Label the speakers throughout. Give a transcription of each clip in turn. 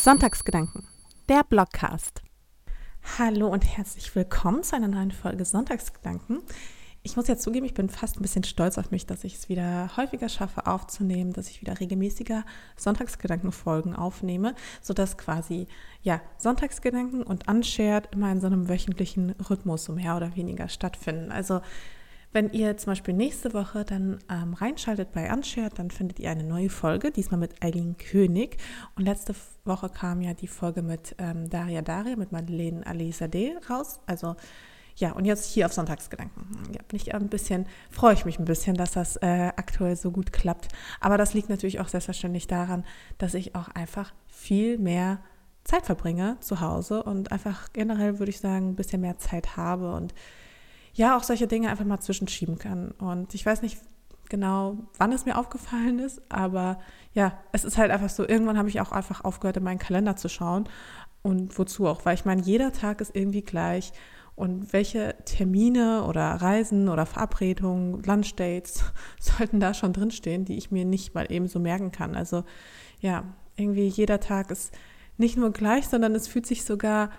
Speaker 1: Sonntagsgedanken, der Blogcast. Hallo und herzlich willkommen zu einer neuen Folge Sonntagsgedanken. Ich muss jetzt zugeben, ich bin fast ein bisschen stolz auf mich, dass ich es wieder häufiger schaffe aufzunehmen, dass ich wieder regelmäßiger Sonntagsgedankenfolgen aufnehme, sodass quasi ja Sonntagsgedanken und Unshared immer in so einem wöchentlichen Rhythmus so mehr oder weniger stattfinden. Also wenn ihr zum Beispiel nächste Woche dann ähm, reinschaltet bei Unshared, dann findet ihr eine neue Folge, diesmal mit Eileen König. Und letzte Woche kam ja die Folge mit ähm, Daria Daria, mit Madeleine Alizadeh raus. Also ja, und jetzt hier auf Sonntagsgedanken. Ja, bin ich ein bisschen, freue ich mich ein bisschen, dass das äh, aktuell so gut klappt. Aber das liegt natürlich auch selbstverständlich daran, dass ich auch einfach viel mehr Zeit verbringe zu Hause und einfach generell würde ich sagen, ein bisschen mehr Zeit habe und ja, auch solche Dinge einfach mal zwischenschieben kann. Und ich weiß nicht genau, wann es mir aufgefallen ist, aber ja, es ist halt einfach so, irgendwann habe ich auch einfach aufgehört, in meinen Kalender zu schauen. Und wozu auch? Weil ich meine, jeder Tag ist irgendwie gleich und welche Termine oder Reisen oder Verabredungen, Lunchdates sollten da schon drinstehen, die ich mir nicht mal eben so merken kann. Also ja, irgendwie jeder Tag ist nicht nur gleich, sondern es fühlt sich sogar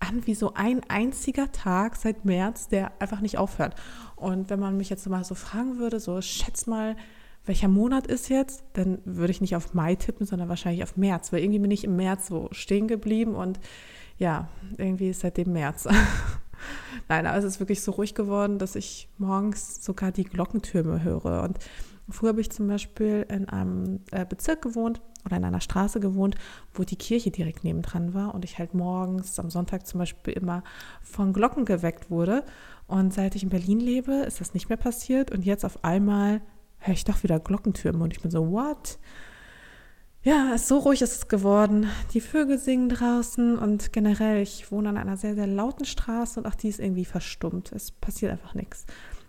Speaker 1: an wie so ein einziger Tag seit März, der einfach nicht aufhört. Und wenn man mich jetzt mal so fragen würde, so schätz mal, welcher Monat ist jetzt, dann würde ich nicht auf Mai tippen, sondern wahrscheinlich auf März, weil irgendwie bin ich im März so stehen geblieben und ja, irgendwie ist seitdem März. Nein, aber es ist wirklich so ruhig geworden, dass ich morgens sogar die Glockentürme höre. Und früher habe ich zum Beispiel in einem äh, Bezirk gewohnt oder in einer Straße gewohnt, wo die Kirche direkt nebendran war und ich halt morgens am Sonntag zum Beispiel immer von Glocken geweckt wurde. Und seit ich in Berlin lebe, ist das nicht mehr passiert. Und jetzt auf einmal höre ich doch wieder Glockentürme und ich bin so, what? ja, so ruhig ist es geworden. Die Vögel singen draußen und generell, ich wohne an einer sehr, sehr lauten Straße und auch die ist irgendwie verstummt. Es passiert einfach nichts.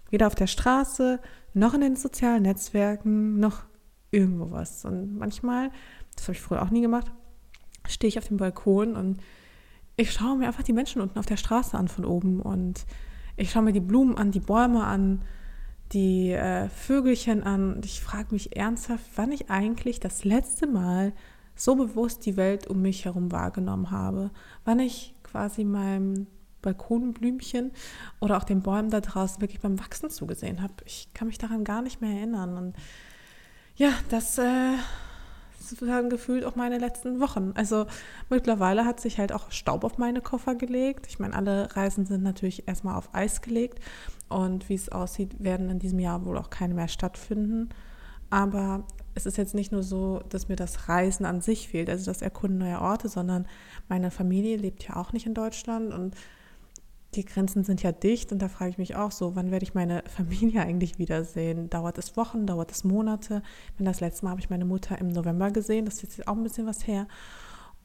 Speaker 1: Weder auf der Straße, noch in den sozialen Netzwerken, noch irgendwo was. Und manchmal, das habe ich früher auch nie gemacht, stehe ich auf dem Balkon und ich schaue mir einfach die Menschen unten auf der Straße an von oben und ich schaue mir die Blumen an, die Bäume an die äh, Vögelchen an und ich frage mich ernsthaft, wann ich eigentlich das letzte Mal so bewusst die Welt um mich herum wahrgenommen habe, wann ich quasi meinem Balkonblümchen oder auch den Bäumen da draußen wirklich beim Wachsen zugesehen habe. Ich kann mich daran gar nicht mehr erinnern. Und ja, das äh, sozusagen gefühlt auch meine letzten Wochen. Also mittlerweile hat sich halt auch Staub auf meine Koffer gelegt. Ich meine, alle Reisen sind natürlich erstmal auf Eis gelegt. Und wie es aussieht, werden in diesem Jahr wohl auch keine mehr stattfinden. Aber es ist jetzt nicht nur so, dass mir das Reisen an sich fehlt, also das Erkunden neuer Orte, sondern meine Familie lebt ja auch nicht in Deutschland und die Grenzen sind ja dicht und da frage ich mich auch so, wann werde ich meine Familie eigentlich wiedersehen? Dauert es Wochen, dauert es Monate? Wenn das letzte Mal habe ich meine Mutter im November gesehen, das ist jetzt auch ein bisschen was her.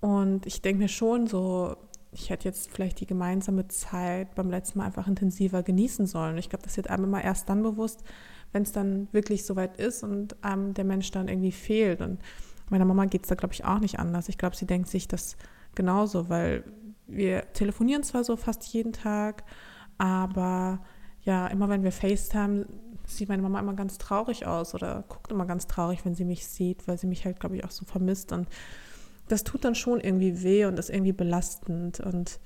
Speaker 1: Und ich denke mir schon so, ich hätte jetzt vielleicht die gemeinsame Zeit beim letzten Mal einfach intensiver genießen sollen. Ich glaube, das wird einem immer erst dann bewusst, wenn es dann wirklich soweit ist und einem der Mensch dann irgendwie fehlt. Und meiner Mama geht es da, glaube ich, auch nicht anders. Ich glaube, sie denkt sich das genauso, weil wir telefonieren zwar so fast jeden Tag, aber ja, immer wenn wir FaceTime, sieht meine Mama immer ganz traurig aus oder guckt immer ganz traurig, wenn sie mich sieht, weil sie mich halt, glaube ich, auch so vermisst. Und das tut dann schon irgendwie weh und ist irgendwie belastend. Und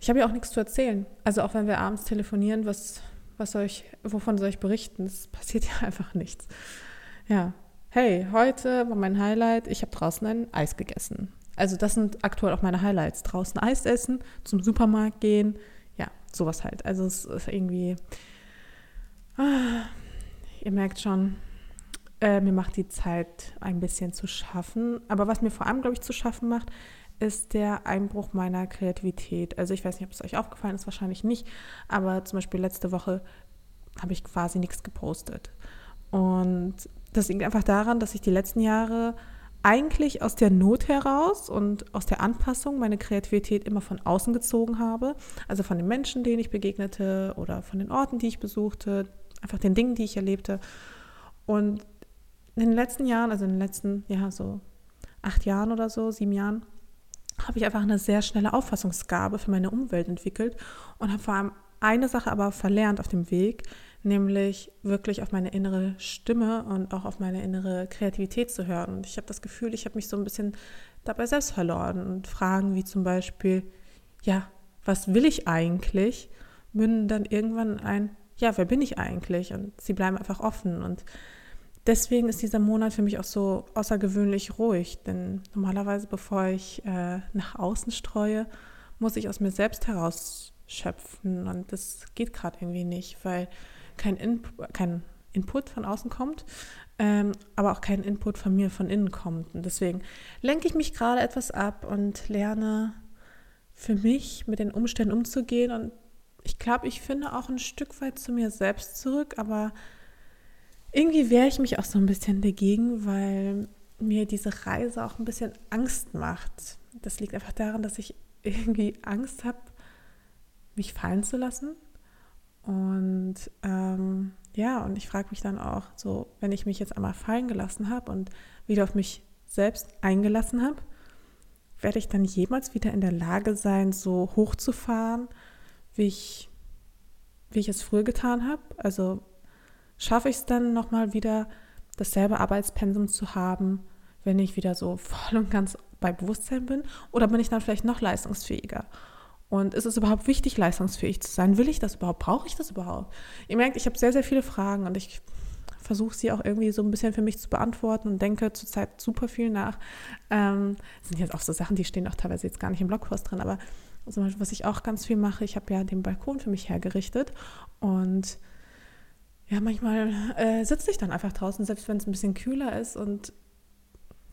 Speaker 1: ich habe ja auch nichts zu erzählen. Also auch wenn wir abends telefonieren, was, was soll ich, wovon soll ich berichten? Es passiert ja einfach nichts. Ja. Hey, heute war mein Highlight, ich habe draußen ein Eis gegessen. Also das sind aktuell auch meine Highlights. Draußen Eis essen, zum Supermarkt gehen, ja, sowas halt. Also es ist irgendwie, ah, ihr merkt schon, äh, mir macht die Zeit ein bisschen zu schaffen. Aber was mir vor allem, glaube ich, zu schaffen macht, ist der Einbruch meiner Kreativität. Also ich weiß nicht, ob es euch aufgefallen ist, wahrscheinlich nicht. Aber zum Beispiel letzte Woche habe ich quasi nichts gepostet. Und das liegt einfach daran, dass ich die letzten Jahre eigentlich aus der Not heraus und aus der Anpassung meine Kreativität immer von außen gezogen habe. Also von den Menschen, denen ich begegnete oder von den Orten, die ich besuchte, einfach den Dingen, die ich erlebte. Und in den letzten Jahren, also in den letzten, ja, so acht Jahren oder so, sieben Jahren, habe ich einfach eine sehr schnelle Auffassungsgabe für meine Umwelt entwickelt und habe vor allem eine Sache aber verlernt auf dem Weg, nämlich wirklich auf meine innere Stimme und auch auf meine innere Kreativität zu hören. Und ich habe das Gefühl, ich habe mich so ein bisschen dabei selbst verloren und Fragen wie zum Beispiel, ja, was will ich eigentlich, münden dann irgendwann ein, ja, wer bin ich eigentlich? Und sie bleiben einfach offen. Und deswegen ist dieser Monat für mich auch so außergewöhnlich ruhig, denn normalerweise, bevor ich äh, nach außen streue, muss ich aus mir selbst herausschöpfen. Und das geht gerade irgendwie nicht, weil kein, In kein Input von außen kommt, ähm, aber auch kein Input von mir von innen kommt. Und deswegen lenke ich mich gerade etwas ab und lerne für mich mit den Umständen umzugehen. Und ich glaube, ich finde auch ein Stück weit zu mir selbst zurück, aber irgendwie wehre ich mich auch so ein bisschen dagegen, weil mir diese Reise auch ein bisschen Angst macht. Das liegt einfach daran, dass ich irgendwie Angst habe, mich fallen zu lassen und ähm, ja, und ich frage mich dann auch, so, wenn ich mich jetzt einmal fallen gelassen habe und wieder auf mich selbst eingelassen habe, werde ich dann jemals wieder in der Lage sein, so hochzufahren, wie ich, wie ich es früher getan habe? Also schaffe ich es dann nochmal wieder, dasselbe Arbeitspensum zu haben, wenn ich wieder so voll und ganz bei Bewusstsein bin? Oder bin ich dann vielleicht noch leistungsfähiger? Und ist es überhaupt wichtig, leistungsfähig zu sein? Will ich das überhaupt? Brauche ich das überhaupt? Ihr merkt, ich habe sehr, sehr viele Fragen und ich versuche sie auch irgendwie so ein bisschen für mich zu beantworten und denke zurzeit super viel nach. Ähm, das sind jetzt auch so Sachen, die stehen auch teilweise jetzt gar nicht im Blogpost drin, aber zum Beispiel, was ich auch ganz viel mache, ich habe ja den Balkon für mich hergerichtet und ja, manchmal äh, sitze ich dann einfach draußen, selbst wenn es ein bisschen kühler ist und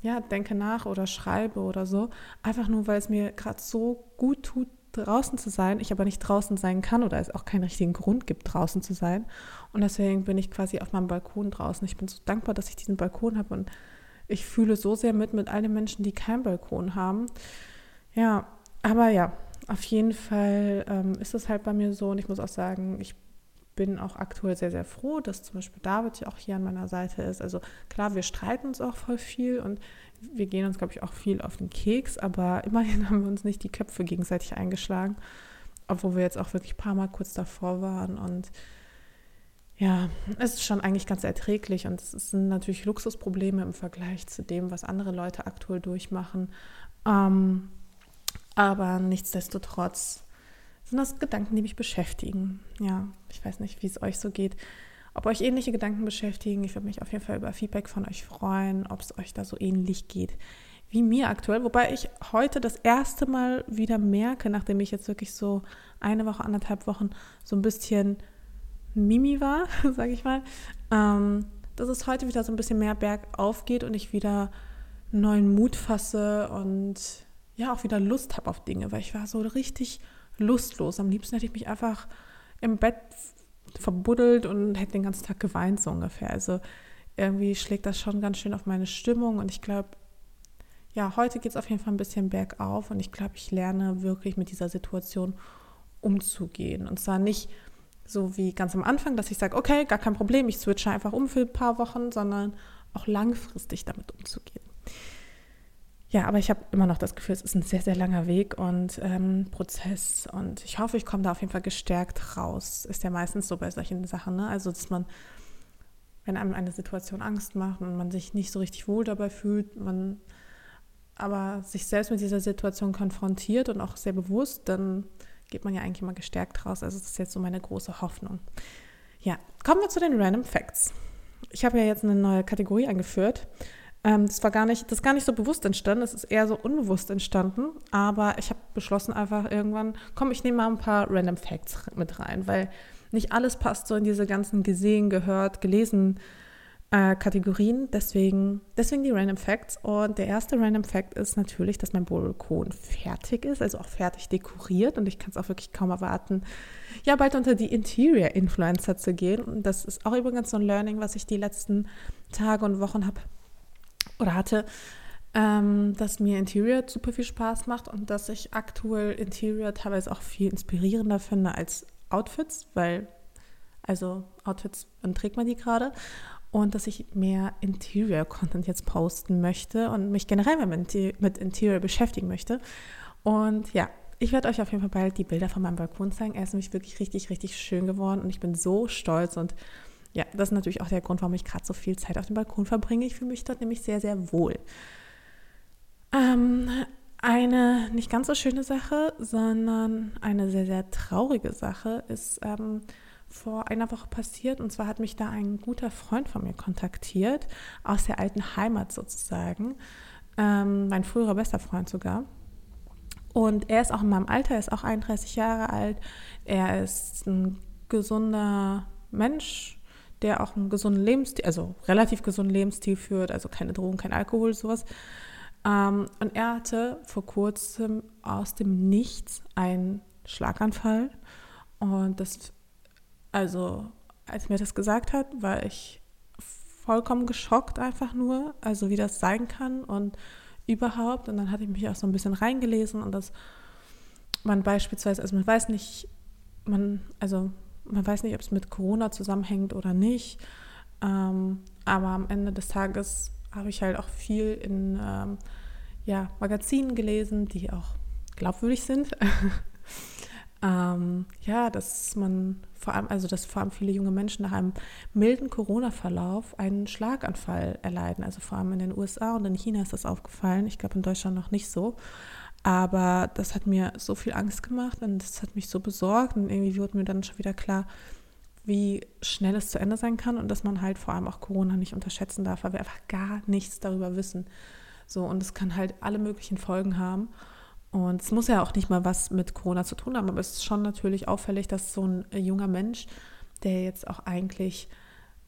Speaker 1: ja, denke nach oder schreibe oder so, einfach nur, weil es mir gerade so gut tut, draußen zu sein, ich aber nicht draußen sein kann oder es auch keinen richtigen Grund gibt, draußen zu sein. Und deswegen bin ich quasi auf meinem Balkon draußen. Ich bin so dankbar, dass ich diesen Balkon habe und ich fühle so sehr mit mit all den Menschen, die keinen Balkon haben. Ja, aber ja, auf jeden Fall ähm, ist es halt bei mir so und ich muss auch sagen, ich bin auch aktuell sehr, sehr froh, dass zum Beispiel David ja auch hier an meiner Seite ist. Also klar, wir streiten uns auch voll viel und wir gehen uns, glaube ich, auch viel auf den Keks, aber immerhin haben wir uns nicht die Köpfe gegenseitig eingeschlagen, obwohl wir jetzt auch wirklich ein paar Mal kurz davor waren. Und ja, es ist schon eigentlich ganz erträglich und es sind natürlich Luxusprobleme im Vergleich zu dem, was andere Leute aktuell durchmachen. Ähm, aber nichtsdestotrotz sind das Gedanken, die mich beschäftigen. Ja, ich weiß nicht, wie es euch so geht ob euch ähnliche Gedanken beschäftigen. Ich würde mich auf jeden Fall über Feedback von euch freuen, ob es euch da so ähnlich geht wie mir aktuell. Wobei ich heute das erste Mal wieder merke, nachdem ich jetzt wirklich so eine Woche, anderthalb Wochen so ein bisschen Mimi war, sage ich mal, ähm, dass es heute wieder so ein bisschen mehr bergauf geht und ich wieder neuen Mut fasse und ja auch wieder Lust habe auf Dinge, weil ich war so richtig lustlos. Am liebsten hätte ich mich einfach im Bett verbuddelt und hätte den ganzen Tag geweint, so ungefähr. Also irgendwie schlägt das schon ganz schön auf meine Stimmung und ich glaube, ja, heute geht es auf jeden Fall ein bisschen bergauf und ich glaube, ich lerne wirklich mit dieser Situation umzugehen. Und zwar nicht so wie ganz am Anfang, dass ich sage, okay, gar kein Problem, ich switche einfach um für ein paar Wochen, sondern auch langfristig damit umzugehen. Ja, aber ich habe immer noch das Gefühl, es ist ein sehr, sehr langer Weg und ähm, Prozess. Und ich hoffe, ich komme da auf jeden Fall gestärkt raus. Ist ja meistens so bei solchen Sachen. Ne? Also, dass man, wenn einem eine Situation Angst macht und man sich nicht so richtig wohl dabei fühlt, man aber sich selbst mit dieser Situation konfrontiert und auch sehr bewusst, dann geht man ja eigentlich immer gestärkt raus. Also, das ist jetzt so meine große Hoffnung. Ja, kommen wir zu den Random Facts. Ich habe ja jetzt eine neue Kategorie eingeführt. Ähm, das war gar nicht, das ist gar nicht so bewusst entstanden, es ist eher so unbewusst entstanden. Aber ich habe beschlossen einfach irgendwann, komm, ich nehme mal ein paar Random Facts mit rein, weil nicht alles passt so in diese ganzen gesehen, gehört, gelesen äh, Kategorien. Deswegen, deswegen die Random Facts. Und der erste Random Fact ist natürlich, dass mein Balkon fertig ist, also auch fertig dekoriert. Und ich kann es auch wirklich kaum erwarten, ja, bald unter die Interior Influencer zu gehen. Und das ist auch übrigens so ein Learning, was ich die letzten Tage und Wochen habe oder hatte, ähm, dass mir Interior super viel Spaß macht und dass ich aktuell Interior teilweise auch viel inspirierender finde als Outfits, weil, also Outfits, wann trägt man die gerade? Und dass ich mehr Interior-Content jetzt posten möchte und mich generell mit, mit Interior beschäftigen möchte. Und ja, ich werde euch auf jeden Fall bald die Bilder von meinem Balkon zeigen. Er ist nämlich wirklich richtig, richtig schön geworden und ich bin so stolz und ja, das ist natürlich auch der Grund, warum ich gerade so viel Zeit auf dem Balkon verbringe. Ich fühle mich dort nämlich sehr, sehr wohl. Ähm, eine nicht ganz so schöne Sache, sondern eine sehr, sehr traurige Sache ist ähm, vor einer Woche passiert. Und zwar hat mich da ein guter Freund von mir kontaktiert, aus der alten Heimat sozusagen. Ähm, mein früherer bester Freund sogar. Und er ist auch in meinem Alter, er ist auch 31 Jahre alt. Er ist ein gesunder Mensch, der auch einen gesunden Lebensstil, also relativ gesunden Lebensstil führt, also keine Drogen, kein Alkohol, sowas. Ähm, und er hatte vor kurzem aus dem Nichts einen Schlaganfall. Und das, also als mir das gesagt hat, war ich vollkommen geschockt einfach nur, also wie das sein kann und überhaupt. Und dann hatte ich mich auch so ein bisschen reingelesen und dass man beispielsweise, also man weiß nicht, man, also man weiß nicht, ob es mit Corona zusammenhängt oder nicht. Ähm, aber am Ende des Tages habe ich halt auch viel in ähm, ja, Magazinen gelesen, die auch glaubwürdig sind. ähm, ja, dass man vor allem, also dass vor allem viele junge Menschen nach einem milden Corona-Verlauf einen Schlaganfall erleiden. Also vor allem in den USA und in China ist das aufgefallen. Ich glaube in Deutschland noch nicht so. Aber das hat mir so viel Angst gemacht und das hat mich so besorgt und irgendwie wurde mir dann schon wieder klar, wie schnell es zu Ende sein kann und dass man halt vor allem auch Corona nicht unterschätzen darf, weil wir einfach gar nichts darüber wissen. So, und es kann halt alle möglichen Folgen haben. Und es muss ja auch nicht mal was mit Corona zu tun haben, aber es ist schon natürlich auffällig, dass so ein junger Mensch, der jetzt auch eigentlich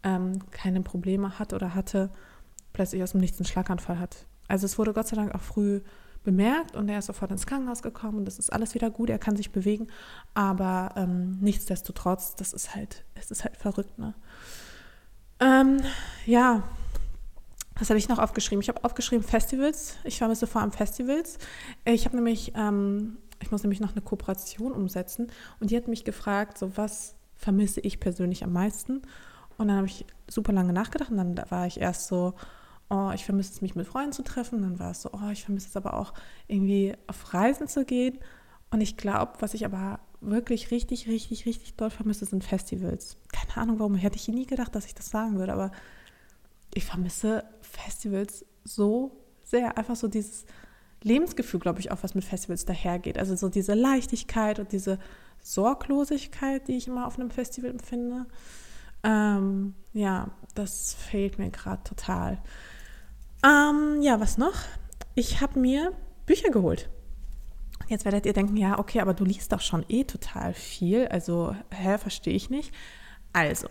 Speaker 1: ähm, keine Probleme hat oder hatte, plötzlich aus dem Nichts einen Schlaganfall hat. Also es wurde Gott sei Dank auch früh bemerkt und er ist sofort ins Krankenhaus gekommen und das ist alles wieder gut, er kann sich bewegen, aber ähm, nichtsdestotrotz, das ist halt, es ist halt verrückt, ne? Ähm, ja, was habe ich noch aufgeschrieben? Ich habe aufgeschrieben Festivals. Ich vermisse vor allem Festivals. Ich habe nämlich, ähm, ich muss nämlich noch eine Kooperation umsetzen und die hat mich gefragt, so was vermisse ich persönlich am meisten? Und dann habe ich super lange nachgedacht und dann war ich erst so, oh, ich vermisse es, mich mit Freunden zu treffen. Dann war es so, oh, ich vermisse es aber auch, irgendwie auf Reisen zu gehen. Und ich glaube, was ich aber wirklich richtig, richtig, richtig doll vermisse, sind Festivals. Keine Ahnung, warum hätte ich nie gedacht, dass ich das sagen würde, aber ich vermisse Festivals so sehr. Einfach so dieses Lebensgefühl, glaube ich, auch was mit Festivals dahergeht. Also so diese Leichtigkeit und diese Sorglosigkeit, die ich immer auf einem Festival empfinde. Ähm, ja, das fehlt mir gerade total. Ähm, ja, was noch? Ich habe mir Bücher geholt. Jetzt werdet ihr denken, ja, okay, aber du liest doch schon eh total viel. Also, hä, verstehe ich nicht. Also,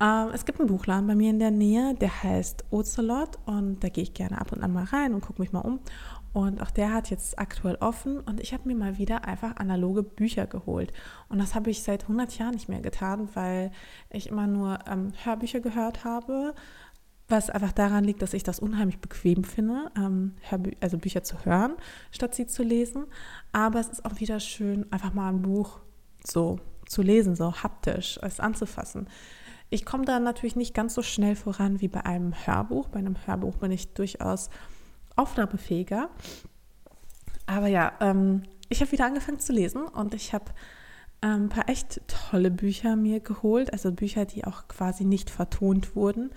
Speaker 1: ähm, es gibt einen Buchladen bei mir in der Nähe, der heißt Ocelot und da gehe ich gerne ab und an mal rein und gucke mich mal um. Und auch der hat jetzt aktuell offen und ich habe mir mal wieder einfach analoge Bücher geholt. Und das habe ich seit 100 Jahren nicht mehr getan, weil ich immer nur ähm, Hörbücher gehört habe, was einfach daran liegt, dass ich das unheimlich bequem finde, ähm, also Bücher zu hören, statt sie zu lesen. Aber es ist auch wieder schön, einfach mal ein Buch so zu lesen, so haptisch, es anzufassen. Ich komme da natürlich nicht ganz so schnell voran wie bei einem Hörbuch. Bei einem Hörbuch bin ich durchaus aufnahmefähiger. Aber ja, ähm, ich habe wieder angefangen zu lesen und ich habe ein paar echt tolle Bücher mir geholt, also Bücher, die auch quasi nicht vertont wurden,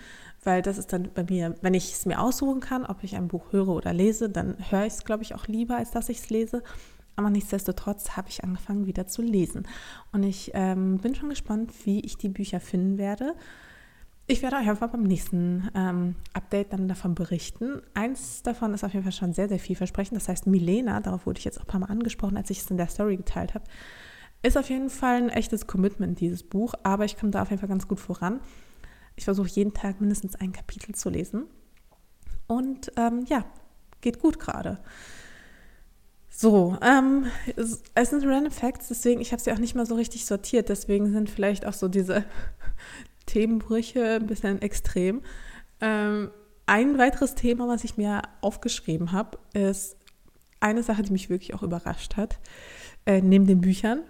Speaker 1: weil das ist dann bei mir, wenn ich es mir aussuchen kann, ob ich ein Buch höre oder lese, dann höre ich es, glaube ich, auch lieber, als dass ich es lese. Aber nichtsdestotrotz habe ich angefangen wieder zu lesen. Und ich ähm, bin schon gespannt, wie ich die Bücher finden werde. Ich werde euch einfach beim nächsten ähm, Update dann davon berichten. Eins davon ist auf jeden Fall schon sehr, sehr vielversprechend. Das heißt, Milena, darauf wurde ich jetzt auch ein paar Mal angesprochen, als ich es in der Story geteilt habe, ist auf jeden Fall ein echtes Commitment, dieses Buch. Aber ich komme da auf jeden Fall ganz gut voran. Ich versuche jeden Tag mindestens ein Kapitel zu lesen. Und ähm, ja, geht gut gerade. So, ähm, es, sind Random Facts, deswegen, ich habe sie auch nicht mal so richtig sortiert, deswegen sind vielleicht auch so diese Themenbrüche ein bisschen extrem. Ähm, ein weiteres Thema, was ich mir aufgeschrieben habe, ist eine Sache, die mich wirklich auch überrascht hat, äh, neben den Büchern.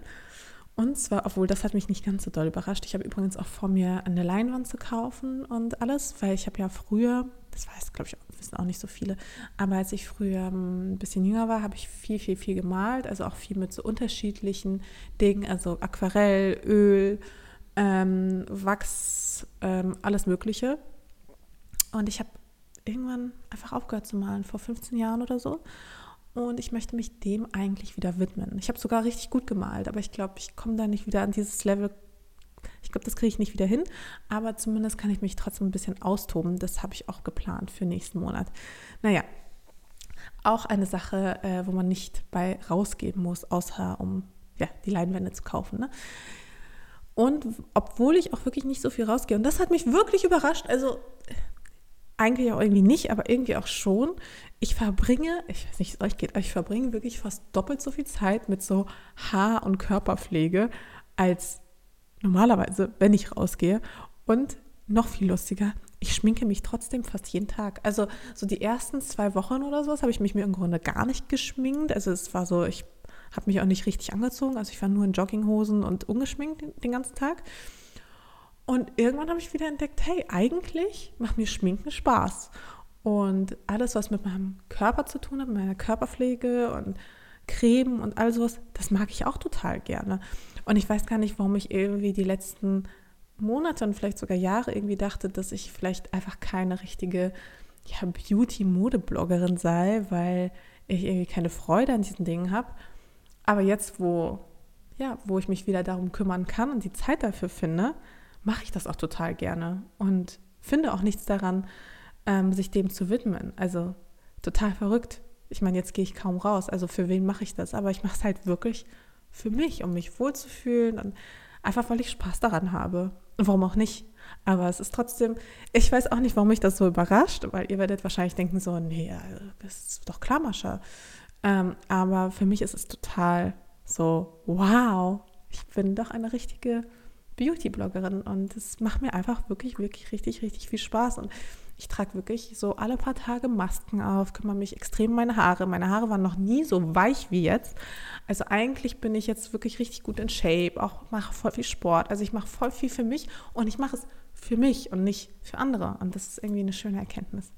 Speaker 1: Und zwar, obwohl das hat mich nicht ganz so doll überrascht. Ich habe übrigens auch vor mir eine Leinwand zu kaufen und alles, weil ich habe ja früher das weiß, glaube ich, wissen auch nicht so viele, aber als ich früher ähm, ein bisschen jünger war, habe ich viel, viel, viel gemalt, also auch viel mit so unterschiedlichen Dingen, also Aquarell, Öl, ähm, Wachs, ähm, alles Mögliche. Und ich habe irgendwann einfach aufgehört zu malen, vor 15 Jahren oder so. Und ich möchte mich dem eigentlich wieder widmen. Ich habe sogar richtig gut gemalt, aber ich glaube, ich komme da nicht wieder an dieses Level. Ich glaube, das kriege ich nicht wieder hin, aber zumindest kann ich mich trotzdem ein bisschen austoben. Das habe ich auch geplant für nächsten Monat. Naja, auch eine Sache, äh, wo man nicht bei rausgeben muss, außer um ja, die Leinwände zu kaufen. Ne? Und obwohl ich auch wirklich nicht so viel rausgehe, und das hat mich wirklich überrascht, also eigentlich auch irgendwie nicht, aber irgendwie auch schon. Ich verbringe, ich weiß nicht, es euch geht, aber ich verbringe wirklich fast doppelt so viel Zeit mit so Haar- und Körperpflege als normalerweise, wenn ich rausgehe. Und noch viel lustiger, ich schminke mich trotzdem fast jeden Tag. Also so die ersten zwei Wochen oder sowas habe ich mich mir im Grunde gar nicht geschminkt. Also es war so, ich habe mich auch nicht richtig angezogen. Also ich war nur in Jogginghosen und ungeschminkt den ganzen Tag. Und irgendwann habe ich wieder entdeckt, hey, eigentlich macht mir Schminken Spaß. Und alles, was mit meinem Körper zu tun hat, mit meiner Körperpflege und Creme und all sowas, das mag ich auch total gerne. Und ich weiß gar nicht, warum ich irgendwie die letzten Monate und vielleicht sogar Jahre irgendwie dachte, dass ich vielleicht einfach keine richtige ja, Beauty-Mode-Bloggerin sei, weil ich irgendwie keine Freude an diesen Dingen habe. Aber jetzt, wo, ja, wo ich mich wieder darum kümmern kann und die Zeit dafür finde, mache ich das auch total gerne und finde auch nichts daran, ähm, sich dem zu widmen. Also total verrückt. Ich meine, jetzt gehe ich kaum raus. Also für wen mache ich das? Aber ich mache es halt wirklich für mich, um mich wohlzufühlen und einfach, weil ich Spaß daran habe. Warum auch nicht? Aber es ist trotzdem, ich weiß auch nicht, warum mich das so überrascht, weil ihr werdet wahrscheinlich denken so, nee, das ist doch klar, Mascha. Ähm, aber für mich ist es total so, wow, ich bin doch eine richtige Beauty-Bloggerin und es macht mir einfach wirklich, wirklich richtig, richtig viel Spaß. Und ich trage wirklich so alle paar Tage Masken auf, kümmere mich extrem um meine Haare. Meine Haare waren noch nie so weich wie jetzt. Also eigentlich bin ich jetzt wirklich richtig gut in Shape, auch mache voll viel Sport. Also ich mache voll viel für mich und ich mache es für mich und nicht für andere. Und das ist irgendwie eine schöne Erkenntnis.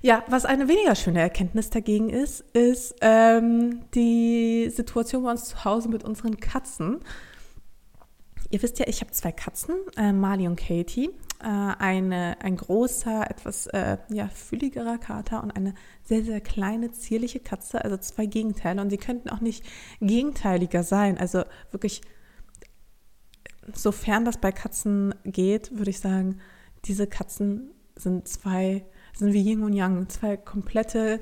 Speaker 1: Ja, was eine weniger schöne Erkenntnis dagegen ist, ist ähm, die Situation bei uns zu Hause mit unseren Katzen. Ihr wisst ja, ich habe zwei Katzen, äh, Mali und Katie. Äh, eine, ein großer, etwas äh, ja, fülligerer Kater und eine sehr, sehr kleine, zierliche Katze. Also zwei Gegenteile. Und sie könnten auch nicht gegenteiliger sein. Also wirklich, sofern das bei Katzen geht, würde ich sagen, diese Katzen sind zwei, sind wie Yin und Yang, zwei komplette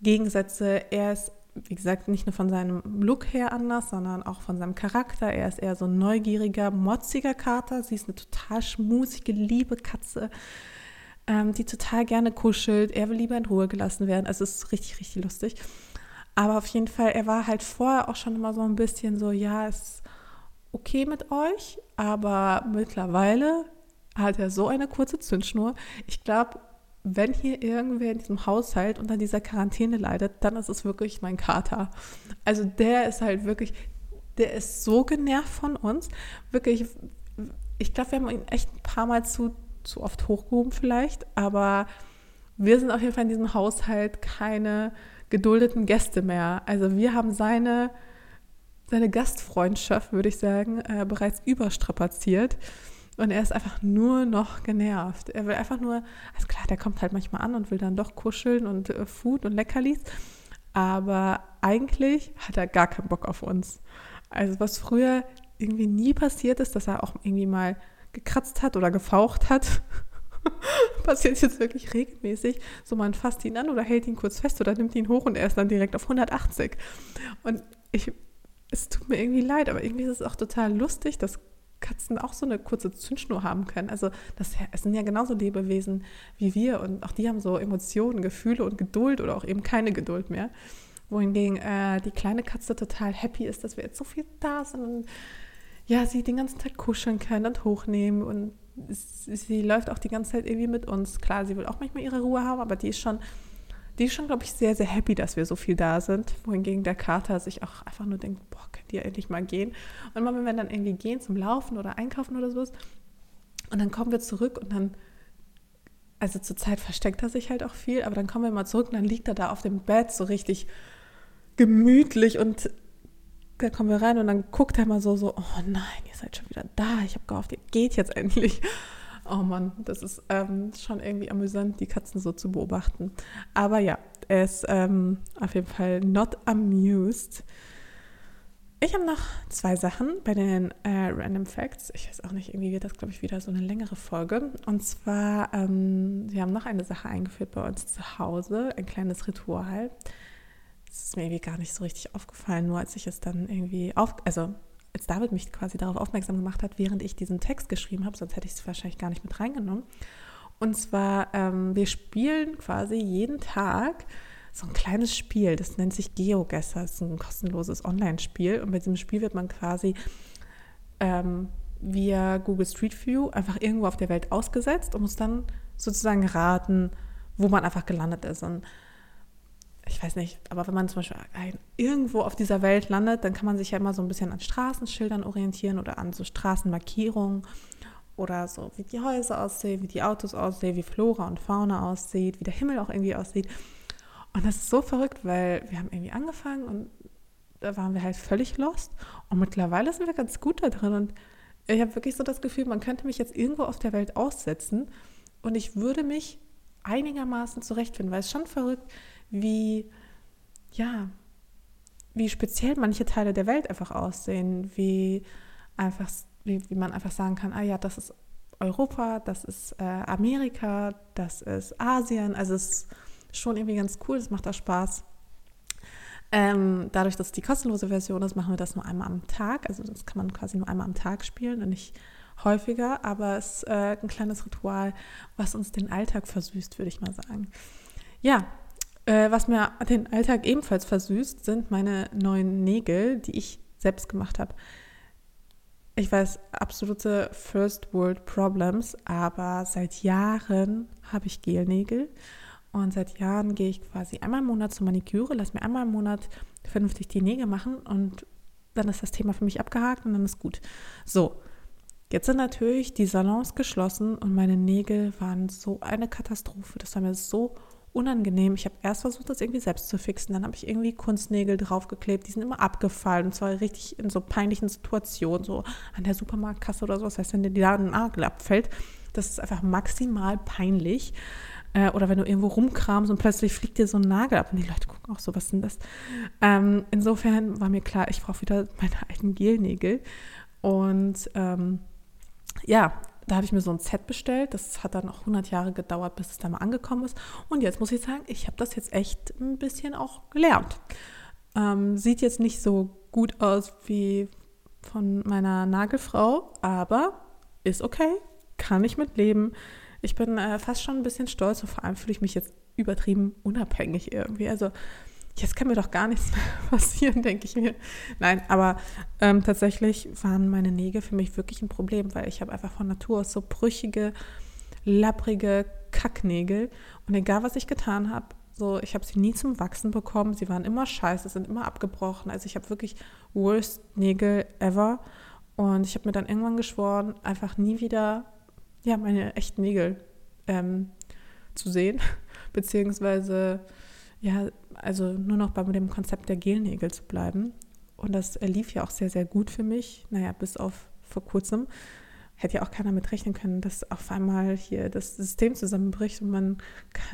Speaker 1: Gegensätze. Er ist wie gesagt, nicht nur von seinem Look her anders, sondern auch von seinem Charakter. Er ist eher so ein neugieriger, motziger Kater. Sie ist eine total schmusige, liebe Katze, ähm, die total gerne kuschelt. Er will lieber in Ruhe gelassen werden. Also es ist richtig, richtig lustig. Aber auf jeden Fall, er war halt vorher auch schon immer so ein bisschen so, ja, ist okay mit euch, aber mittlerweile hat er so eine kurze Zündschnur. Ich glaube, wenn hier irgendwer in diesem Haushalt unter dieser Quarantäne leidet, dann ist es wirklich mein Kater. Also der ist halt wirklich, der ist so genervt von uns. Wirklich, ich glaube, wir haben ihn echt ein paar Mal zu, zu oft hochgehoben vielleicht, aber wir sind auf jeden Fall in diesem Haushalt keine geduldeten Gäste mehr. Also wir haben seine, seine Gastfreundschaft, würde ich sagen, äh, bereits überstrapaziert. Und er ist einfach nur noch genervt. Er will einfach nur, also klar, der kommt halt manchmal an und will dann doch kuscheln und äh, Food und Leckerlis. Aber eigentlich hat er gar keinen Bock auf uns. Also was früher irgendwie nie passiert ist, dass er auch irgendwie mal gekratzt hat oder gefaucht hat, passiert jetzt wirklich regelmäßig. So man fasst ihn an oder hält ihn kurz fest oder nimmt ihn hoch und er ist dann direkt auf 180. Und ich, es tut mir irgendwie leid, aber irgendwie ist es auch total lustig, dass Katzen auch so eine kurze Zündschnur haben können. Also das, es sind ja genauso Lebewesen wie wir und auch die haben so Emotionen, Gefühle und Geduld oder auch eben keine Geduld mehr. Wohingegen äh, die kleine Katze total happy ist, dass wir jetzt so viel da sind und ja, sie den ganzen Tag kuscheln kann und hochnehmen und sie läuft auch die ganze Zeit irgendwie mit uns. Klar, sie will auch manchmal ihre Ruhe haben, aber die ist schon die ist schon, glaube ich, sehr, sehr happy, dass wir so viel da sind. Wohingegen der Kater sich auch einfach nur denkt, boah, könnt ihr endlich mal gehen. Und mal, wenn wir dann irgendwie gehen zum Laufen oder einkaufen oder sowas, und dann kommen wir zurück und dann also zurzeit versteckt er sich halt auch viel, aber dann kommen wir mal zurück und dann liegt er da auf dem Bett so richtig gemütlich und da kommen wir rein und dann guckt er mal so, so, oh nein, ihr seid schon wieder da. Ich habe gehofft, ihr geht jetzt endlich. Oh Mann, das ist ähm, schon irgendwie amüsant, die Katzen so zu beobachten. Aber ja, er ist ähm, auf jeden Fall not amused. Ich habe noch zwei Sachen bei den äh, Random Facts. Ich weiß auch nicht, irgendwie wird das, glaube ich, wieder so eine längere Folge. Und zwar, ähm, wir haben noch eine Sache eingeführt bei uns zu Hause, ein kleines Ritual. Das ist mir irgendwie gar nicht so richtig aufgefallen, nur als ich es dann irgendwie auf, also als David mich quasi darauf aufmerksam gemacht hat, während ich diesen Text geschrieben habe, sonst hätte ich es wahrscheinlich gar nicht mit reingenommen. Und zwar, ähm, wir spielen quasi jeden Tag so ein kleines Spiel, das nennt sich GeoGuessr, das ist ein kostenloses Online-Spiel und bei diesem Spiel wird man quasi ähm, via Google Street View einfach irgendwo auf der Welt ausgesetzt und muss dann sozusagen raten, wo man einfach gelandet ist. Und ich weiß nicht, aber wenn man zum Beispiel irgendwo auf dieser Welt landet, dann kann man sich ja immer so ein bisschen an Straßenschildern orientieren oder an so Straßenmarkierungen oder so, wie die Häuser aussehen, wie die Autos aussehen, wie Flora und Fauna aussieht, wie der Himmel auch irgendwie aussieht. Und das ist so verrückt, weil wir haben irgendwie angefangen und da waren wir halt völlig lost. Und mittlerweile sind wir ganz gut da drin. Und ich habe wirklich so das Gefühl, man könnte mich jetzt irgendwo auf der Welt aussetzen und ich würde mich einigermaßen zurechtfinden, weil es schon verrückt, wie, ja, wie speziell manche Teile der Welt einfach aussehen, wie einfach, wie, wie man einfach sagen kann, ah ja, das ist Europa, das ist äh, Amerika, das ist Asien. Also es ist schon irgendwie ganz cool, es macht auch Spaß. Ähm, dadurch, dass es die kostenlose Version ist, machen wir das nur einmal am Tag. Also das kann man quasi nur einmal am Tag spielen und nicht häufiger, aber es ist äh, ein kleines Ritual, was uns den Alltag versüßt, würde ich mal sagen. Ja, äh, was mir den Alltag ebenfalls versüßt, sind meine neuen Nägel, die ich selbst gemacht habe. Ich weiß, absolute First World Problems, aber seit Jahren habe ich Gelnägel und seit Jahren gehe ich quasi einmal im Monat zur Maniküre, lasse mir einmal im Monat vernünftig die Nägel machen und dann ist das Thema für mich abgehakt und dann ist gut. So, jetzt sind natürlich die Salons geschlossen und meine Nägel waren so eine Katastrophe. Das war mir so unangenehm. Ich habe erst versucht, das irgendwie selbst zu fixen. Dann habe ich irgendwie Kunstnägel draufgeklebt. Die sind immer abgefallen. Und zwar richtig in so peinlichen Situationen, so an der Supermarktkasse oder so. Das heißt, wenn dir da ein Nagel abfällt, das ist einfach maximal peinlich. Äh, oder wenn du irgendwo rumkramst und plötzlich fliegt dir so ein Nagel ab und die Leute gucken auch so, was sind das? Ähm, insofern war mir klar, ich brauche wieder meine alten Gelnägel. Und ähm, ja, da habe ich mir so ein Set bestellt. Das hat dann auch 100 Jahre gedauert, bis es da mal angekommen ist. Und jetzt muss ich sagen, ich habe das jetzt echt ein bisschen auch gelernt. Ähm, sieht jetzt nicht so gut aus wie von meiner Nagelfrau, aber ist okay, kann ich mitleben. Ich bin äh, fast schon ein bisschen stolz und vor allem fühle ich mich jetzt übertrieben unabhängig irgendwie. Also jetzt kann mir doch gar nichts mehr passieren, denke ich mir. Nein, aber ähm, tatsächlich waren meine Nägel für mich wirklich ein Problem, weil ich habe einfach von Natur aus so brüchige, lapprige Kacknägel. Und egal, was ich getan habe, so, ich habe sie nie zum Wachsen bekommen. Sie waren immer scheiße, sind immer abgebrochen. Also ich habe wirklich worst Nägel ever. Und ich habe mir dann irgendwann geschworen, einfach nie wieder ja, meine echten Nägel ähm, zu sehen. Beziehungsweise ja, also nur noch bei dem Konzept der Gelnägel zu bleiben. Und das lief ja auch sehr, sehr gut für mich. Naja, bis auf vor kurzem. Hätte ja auch keiner mit rechnen können, dass auf einmal hier das System zusammenbricht und man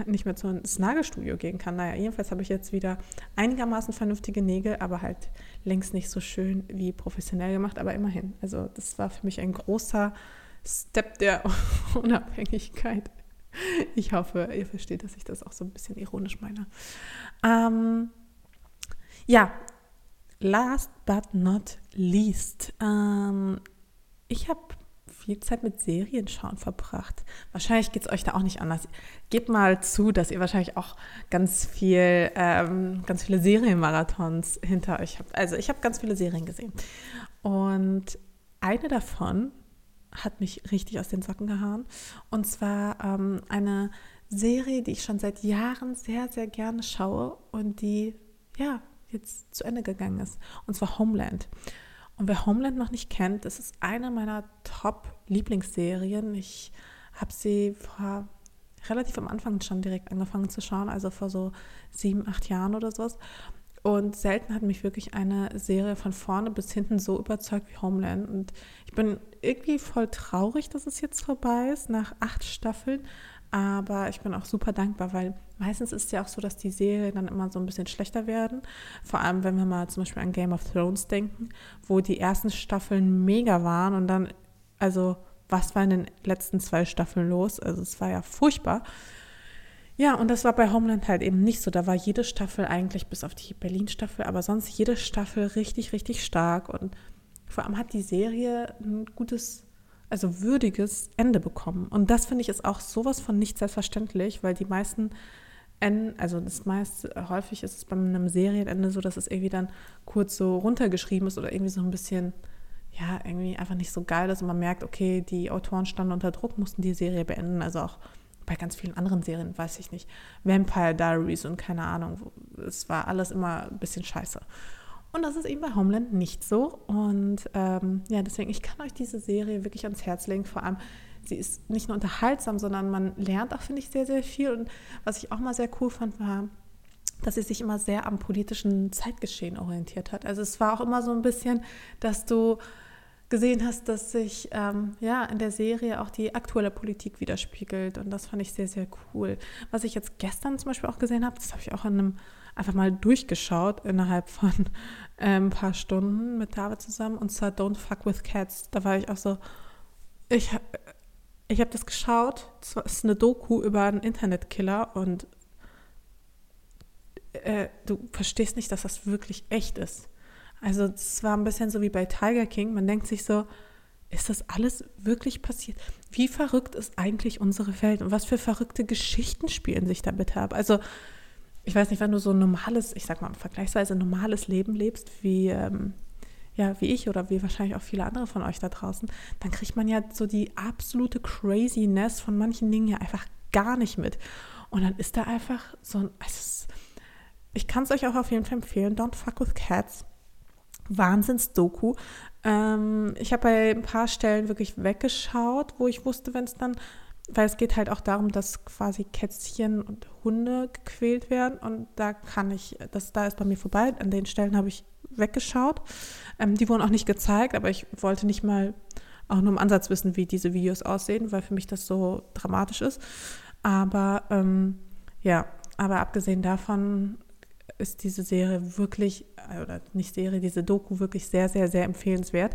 Speaker 1: nicht mehr zu ins Nagelstudio gehen kann. Naja, jedenfalls habe ich jetzt wieder einigermaßen vernünftige Nägel, aber halt längst nicht so schön wie professionell gemacht, aber immerhin. Also das war für mich ein großer Step der Unabhängigkeit. Ich hoffe, ihr versteht, dass ich das auch so ein bisschen ironisch meine. Ähm, ja, last but not least. Ähm, ich habe viel Zeit mit Serien schauen verbracht. Wahrscheinlich geht es euch da auch nicht anders. Gebt mal zu, dass ihr wahrscheinlich auch ganz viel, ähm, ganz viele Serienmarathons hinter euch habt. Also ich habe ganz viele Serien gesehen. Und eine davon hat mich richtig aus den Socken gehauen. Und zwar ähm, eine Serie, die ich schon seit Jahren sehr, sehr gerne schaue und die ja jetzt zu Ende gegangen ist. Und zwar Homeland. Und wer Homeland noch nicht kennt, das ist eine meiner Top-Lieblingsserien. Ich habe sie vor relativ am Anfang schon direkt angefangen zu schauen, also vor so sieben, acht Jahren oder sowas. Und selten hat mich wirklich eine Serie von vorne bis hinten so überzeugt wie Homeland. Und ich bin irgendwie voll traurig, dass es jetzt vorbei ist, nach acht Staffeln. Aber ich bin auch super dankbar, weil meistens ist ja auch so, dass die Serien dann immer so ein bisschen schlechter werden. Vor allem, wenn wir mal zum Beispiel an Game of Thrones denken, wo die ersten Staffeln mega waren und dann, also was war in den letzten zwei Staffeln los? Also es war ja furchtbar. Ja, und das war bei Homeland halt eben nicht so. Da war jede Staffel eigentlich, bis auf die Berlin-Staffel, aber sonst jede Staffel richtig, richtig stark. Und vor allem hat die Serie ein gutes, also würdiges Ende bekommen. Und das finde ich ist auch sowas von nicht selbstverständlich, weil die meisten Enden, also das meiste, häufig ist es bei einem Serienende so, dass es irgendwie dann kurz so runtergeschrieben ist oder irgendwie so ein bisschen, ja, irgendwie einfach nicht so geil ist und man merkt, okay, die Autoren standen unter Druck, mussten die Serie beenden. Also auch bei ganz vielen anderen Serien, weiß ich nicht, Vampire Diaries und keine Ahnung, es war alles immer ein bisschen scheiße. Und das ist eben bei Homeland nicht so. Und ähm, ja, deswegen, ich kann euch diese Serie wirklich ans Herz legen. Vor allem, sie ist nicht nur unterhaltsam, sondern man lernt auch, finde ich, sehr, sehr viel. Und was ich auch mal sehr cool fand, war, dass sie sich immer sehr am politischen Zeitgeschehen orientiert hat. Also es war auch immer so ein bisschen, dass du gesehen hast, dass sich ähm, ja in der Serie auch die aktuelle Politik widerspiegelt und das fand ich sehr, sehr cool. Was ich jetzt gestern zum Beispiel auch gesehen habe, das habe ich auch in einem einfach mal durchgeschaut innerhalb von äh, ein paar Stunden mit David zusammen und zwar Don't Fuck with Cats. Da war ich auch so, ich, ich habe das geschaut, es ist eine Doku über einen Internetkiller und äh, du verstehst nicht, dass das wirklich echt ist. Also es war ein bisschen so wie bei Tiger King. Man denkt sich so, ist das alles wirklich passiert? Wie verrückt ist eigentlich unsere Welt und was für verrückte Geschichten spielen sich da bitte ab? Also ich weiß nicht, wenn du so ein normales, ich sag mal vergleichsweise normales Leben lebst, wie, ähm, ja, wie ich oder wie wahrscheinlich auch viele andere von euch da draußen, dann kriegt man ja so die absolute Craziness von manchen Dingen ja einfach gar nicht mit. Und dann ist da einfach so ein, also ich kann es euch auch auf jeden Fall empfehlen, Don't Fuck with Cats. Wahnsinns-Doku. Ähm, ich habe bei ein paar Stellen wirklich weggeschaut, wo ich wusste, wenn es dann, weil es geht halt auch darum, dass quasi Kätzchen und Hunde gequält werden und da kann ich, das da ist bei mir vorbei. An den Stellen habe ich weggeschaut. Ähm, die wurden auch nicht gezeigt, aber ich wollte nicht mal auch nur im Ansatz wissen, wie diese Videos aussehen, weil für mich das so dramatisch ist. Aber ähm, ja, aber abgesehen davon ist diese Serie wirklich, äh, oder nicht Serie, diese Doku wirklich sehr, sehr, sehr empfehlenswert.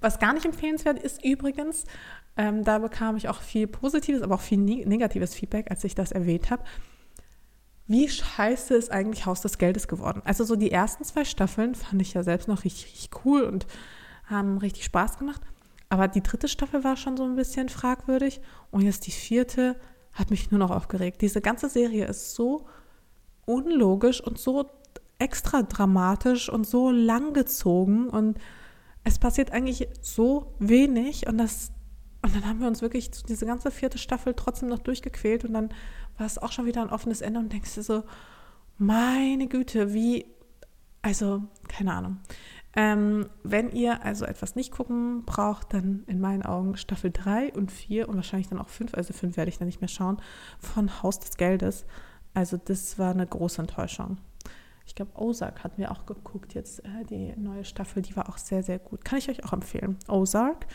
Speaker 1: Was gar nicht empfehlenswert ist übrigens, ähm, da bekam ich auch viel positives, aber auch viel negatives Feedback, als ich das erwähnt habe. Wie scheiße ist eigentlich Haus des Geldes geworden? Also so die ersten zwei Staffeln fand ich ja selbst noch richtig, richtig cool und haben richtig Spaß gemacht. Aber die dritte Staffel war schon so ein bisschen fragwürdig und jetzt die vierte hat mich nur noch aufgeregt. Diese ganze Serie ist so unlogisch und so extra dramatisch und so langgezogen und es passiert eigentlich so wenig und das und dann haben wir uns wirklich diese ganze vierte Staffel trotzdem noch durchgequält und dann war es auch schon wieder ein offenes Ende und denkst du so, meine Güte, wie, also keine Ahnung. Ähm, wenn ihr also etwas nicht gucken braucht, dann in meinen Augen Staffel 3 und 4 und wahrscheinlich dann auch 5, also 5 werde ich dann nicht mehr schauen, von Haus des Geldes. Also das war eine große Enttäuschung. Ich glaube, Ozark hatten wir auch geguckt jetzt, äh, die neue Staffel, die war auch sehr, sehr gut. Kann ich euch auch empfehlen. Ozark.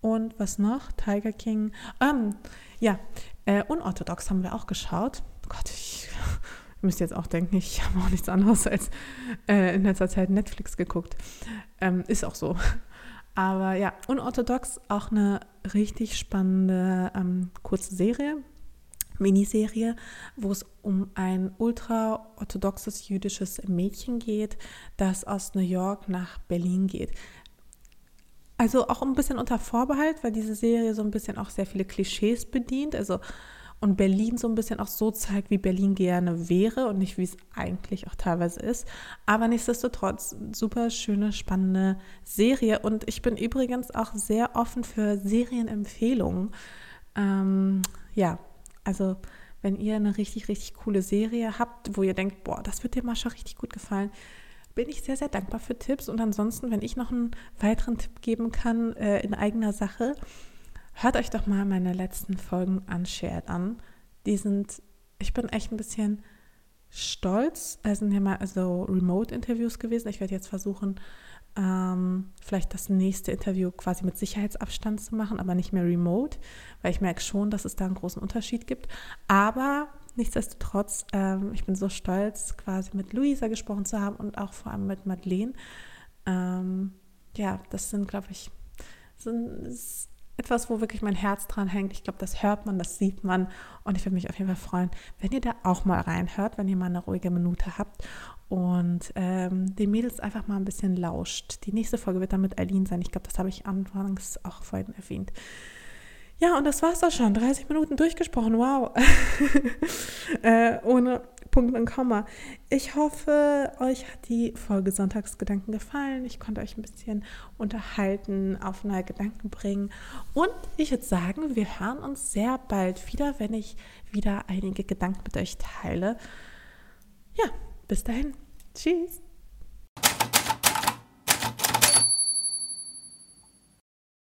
Speaker 1: Und was noch? Tiger King. Ähm, ja, äh, Unorthodox haben wir auch geschaut. Gott, ich müsste jetzt auch denken, ich habe auch nichts anderes als äh, in letzter Zeit Netflix geguckt. Ähm, ist auch so. Aber ja, Unorthodox, auch eine richtig spannende ähm, kurze Serie Miniserie, wo es um ein ultraorthodoxes jüdisches Mädchen geht, das aus New York nach Berlin geht. Also auch ein bisschen unter Vorbehalt, weil diese Serie so ein bisschen auch sehr viele Klischees bedient. Also und Berlin so ein bisschen auch so zeigt, wie Berlin gerne wäre und nicht wie es eigentlich auch teilweise ist. Aber nichtsdestotrotz super schöne, spannende Serie. Und ich bin übrigens auch sehr offen für Serienempfehlungen. Ähm, ja, also wenn ihr eine richtig, richtig coole Serie habt, wo ihr denkt, boah, das wird dir Mascha richtig gut gefallen, bin ich sehr, sehr dankbar für Tipps. Und ansonsten, wenn ich noch einen weiteren Tipp geben kann äh, in eigener Sache, hört euch doch mal meine letzten Folgen Unshared an. Die sind, ich bin echt ein bisschen stolz. Es sind ja mal so Remote-Interviews gewesen. Ich werde jetzt versuchen, ähm, vielleicht das nächste Interview quasi mit Sicherheitsabstand zu machen, aber nicht mehr remote, weil ich merke schon, dass es da einen großen Unterschied gibt. Aber nichtsdestotrotz, ähm, ich bin so stolz, quasi mit Luisa gesprochen zu haben und auch vor allem mit Madeleine. Ähm, ja, das sind, glaube ich, sind, ist etwas, wo wirklich mein Herz dran hängt. Ich glaube, das hört man, das sieht man. Und ich würde mich auf jeden Fall freuen, wenn ihr da auch mal reinhört, wenn ihr mal eine ruhige Minute habt und ähm, den Mädels einfach mal ein bisschen lauscht. Die nächste Folge wird dann mit Eileen sein. Ich glaube, das habe ich anfangs auch vorhin erwähnt. Ja, und das war es auch schon. 30 Minuten durchgesprochen. Wow. äh, ohne Punkt und Komma. Ich hoffe, euch hat die Folge Sonntagsgedanken gefallen. Ich konnte euch ein bisschen unterhalten, auf neue Gedanken bringen. Und ich würde sagen, wir hören uns sehr bald wieder, wenn ich wieder einige Gedanken mit euch teile. Ja, bis dahin. Tschüss.